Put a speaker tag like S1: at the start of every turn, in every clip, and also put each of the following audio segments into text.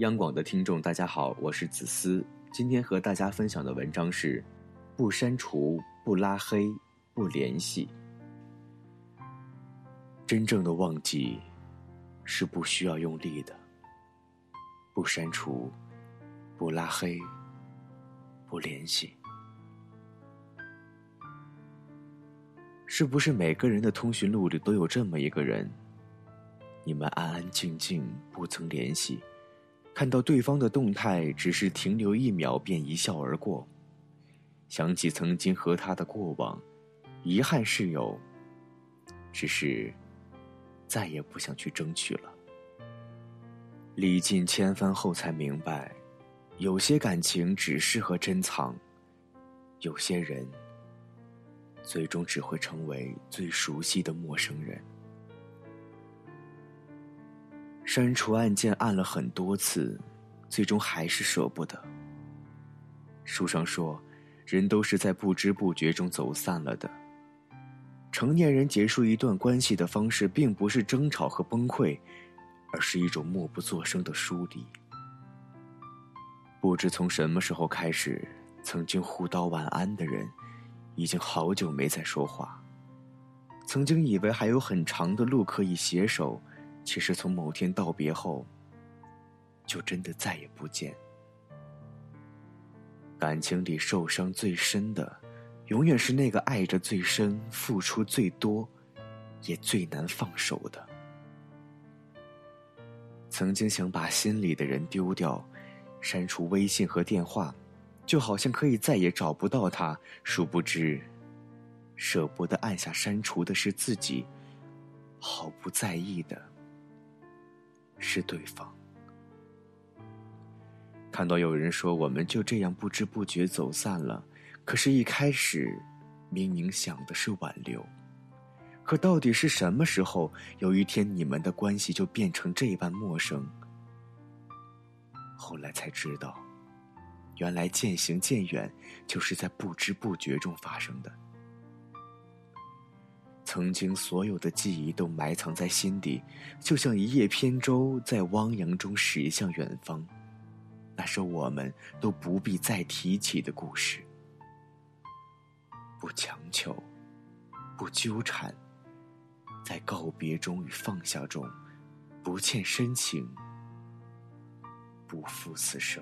S1: 央广的听众，大家好，我是子思。今天和大家分享的文章是：不删除、不拉黑、不联系。真正的忘记是不需要用力的。不删除、不拉黑、不联系。是不是每个人的通讯录里都有这么一个人？你们安安静静，不曾联系。看到对方的动态，只是停留一秒便一笑而过。想起曾经和他的过往，遗憾是有，只是再也不想去争取了。历尽千帆后才明白，有些感情只适合珍藏，有些人最终只会成为最熟悉的陌生人。删除按键按了很多次，最终还是舍不得。书上说，人都是在不知不觉中走散了的。成年人结束一段关系的方式，并不是争吵和崩溃，而是一种默不作声的疏离。不知从什么时候开始，曾经互道晚安的人，已经好久没再说话。曾经以为还有很长的路可以携手。其实，从某天道别后，就真的再也不见。感情里受伤最深的，永远是那个爱着最深、付出最多，也最难放手的。曾经想把心里的人丢掉，删除微信和电话，就好像可以再也找不到他。殊不知，舍不得按下删除的是自己，毫不在意的。是对方。看到有人说我们就这样不知不觉走散了，可是，一开始明明想的是挽留，可到底是什么时候，有一天你们的关系就变成这般陌生？后来才知道，原来渐行渐远就是在不知不觉中发生的。曾经所有的记忆都埋藏在心底，就像一叶扁舟在汪洋中驶向远方。那是我们都不必再提起的故事。不强求，不纠缠，在告别中与放下中，不欠深情，不负此生。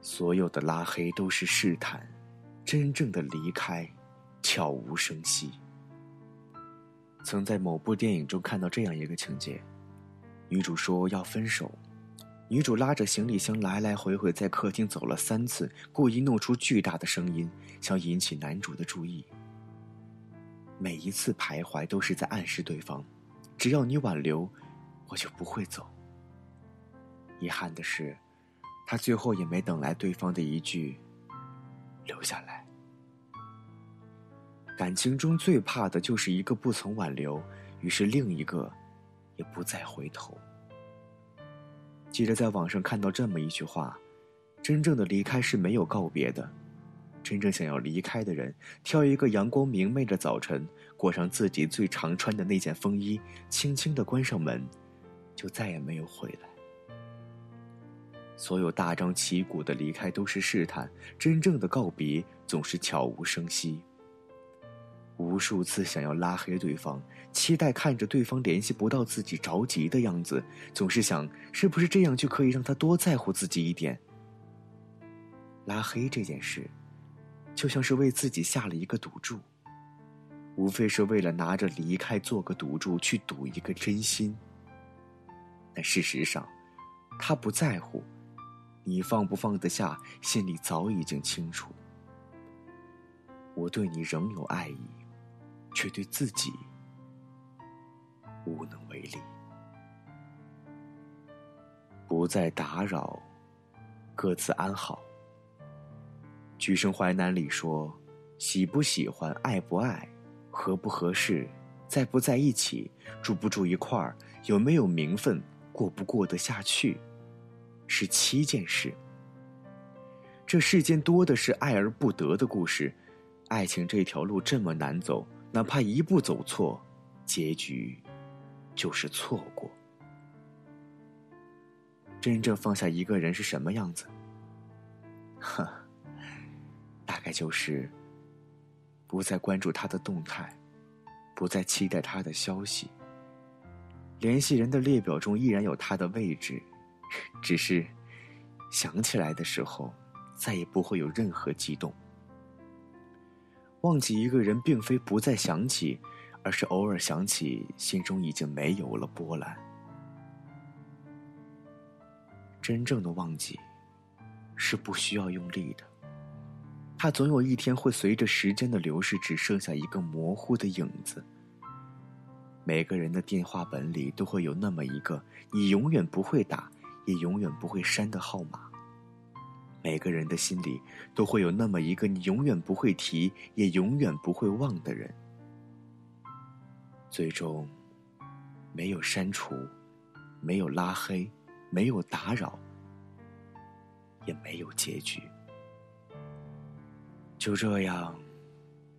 S1: 所有的拉黑都是试探，真正的离开。悄无声息。曾在某部电影中看到这样一个情节：女主说要分手，女主拉着行李箱来来回回在客厅走了三次，故意弄出巨大的声音，想引起男主的注意。每一次徘徊都是在暗示对方，只要你挽留，我就不会走。遗憾的是，他最后也没等来对方的一句“留下来”。感情中最怕的就是一个不曾挽留，于是另一个也不再回头。记得在网上看到这么一句话：真正的离开是没有告别的。真正想要离开的人，挑一个阳光明媚的早晨，裹上自己最常穿的那件风衣，轻轻的关上门，就再也没有回来。所有大张旗鼓的离开都是试探，真正的告别总是悄无声息。无数次想要拉黑对方，期待看着对方联系不到自己着急的样子，总是想是不是这样就可以让他多在乎自己一点。拉黑这件事，就像是为自己下了一个赌注，无非是为了拿着离开做个赌注去赌一个真心。但事实上，他不在乎，你放不放得下，心里早已经清楚。我对你仍有爱意。却对自己无能为力，不再打扰，各自安好。《举生淮南》里说：“喜不喜欢，爱不爱，合不合适，在不在一起，住不住一块儿，有没有名分，过不过得下去，是七件事。这世间多的是爱而不得的故事，爱情这条路这么难走。”哪怕一步走错，结局就是错过。真正放下一个人是什么样子？呵，大概就是不再关注他的动态，不再期待他的消息。联系人的列表中依然有他的位置，只是想起来的时候，再也不会有任何激动。忘记一个人，并非不再想起，而是偶尔想起，心中已经没有了波澜。真正的忘记，是不需要用力的。它总有一天会随着时间的流逝，只剩下一个模糊的影子。每个人的电话本里都会有那么一个你永远不会打，也永远不会删的号码。每个人的心里都会有那么一个你永远不会提，也永远不会忘的人。最终，没有删除，没有拉黑，没有打扰，也没有结局。就这样，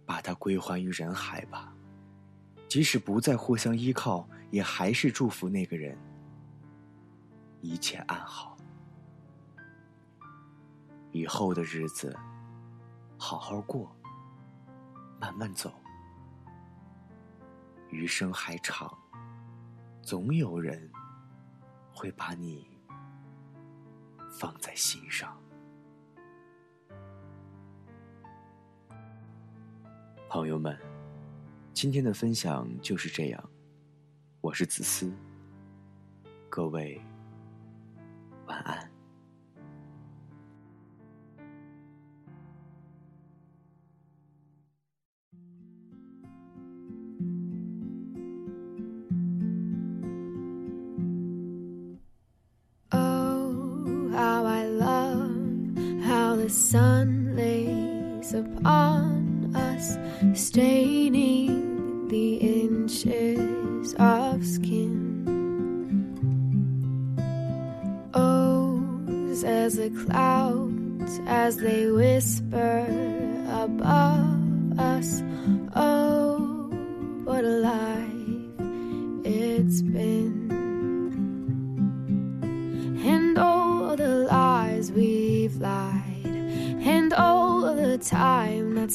S1: 把它归还于人海吧。即使不再互相依靠，也还是祝福那个人一切安好。以后的日子，好好过，慢慢走。余生还长，总有人会把你放在心上。朋友们。今天的分享就是这样，我是子思，各位晚安。
S2: The sun lays upon us, staining the inches of skin. O's as the clouds as they whisper above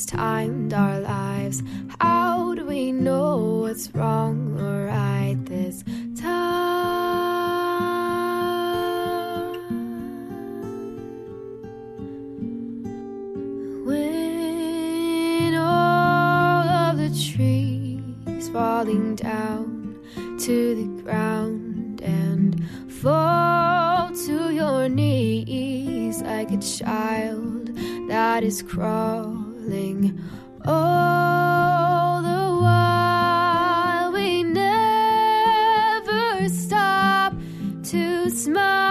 S2: time timed our lives how do we know what's wrong or right this time? When all of the trees falling down to the ground and fall to your knees like a child that is crawling darling. All the while we never stop to smile.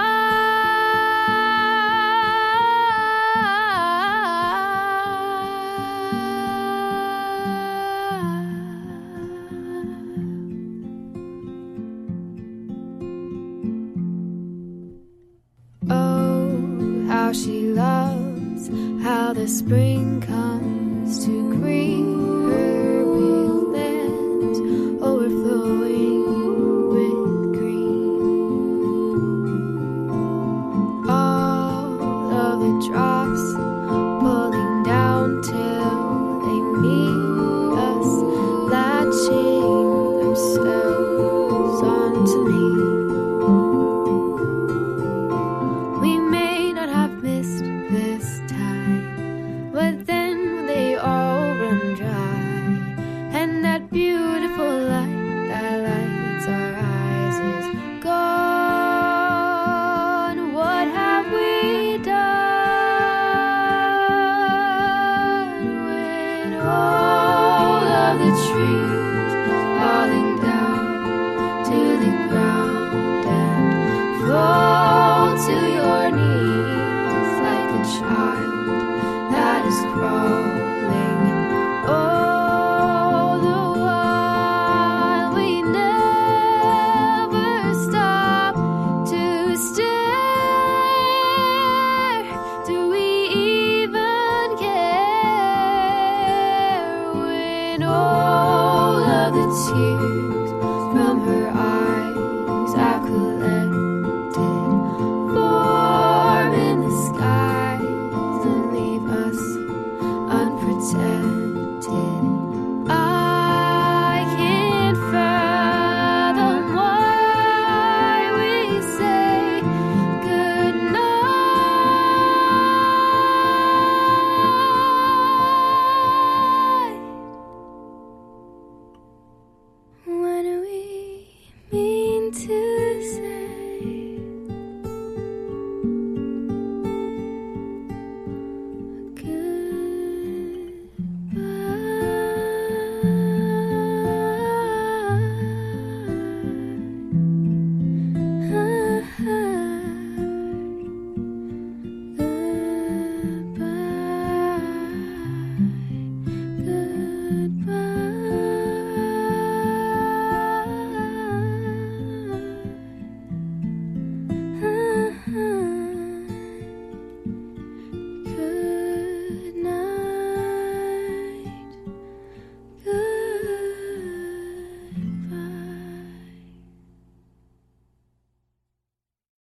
S2: Oh, how she loves how the spring comes to greet tears from her eyes.